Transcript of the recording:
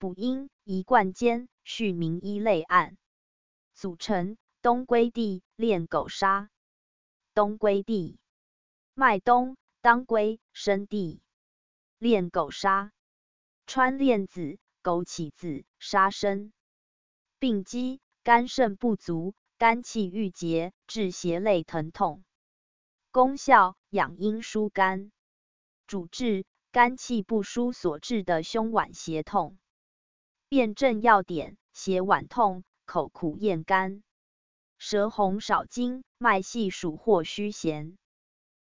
补阴一贯间，续名医类案。组成：东归地、炼狗沙。东归地，脉东，当归，生地。炼狗沙，川炼子，枸杞子，沙参。病机：肝肾不足，肝气郁结，致胁类疼痛。功效：养阴疏肝。主治：肝气不舒所致的胸脘胁痛。辨证要点：胁脘痛，口苦咽干，舌红少津，脉细数或虚弦。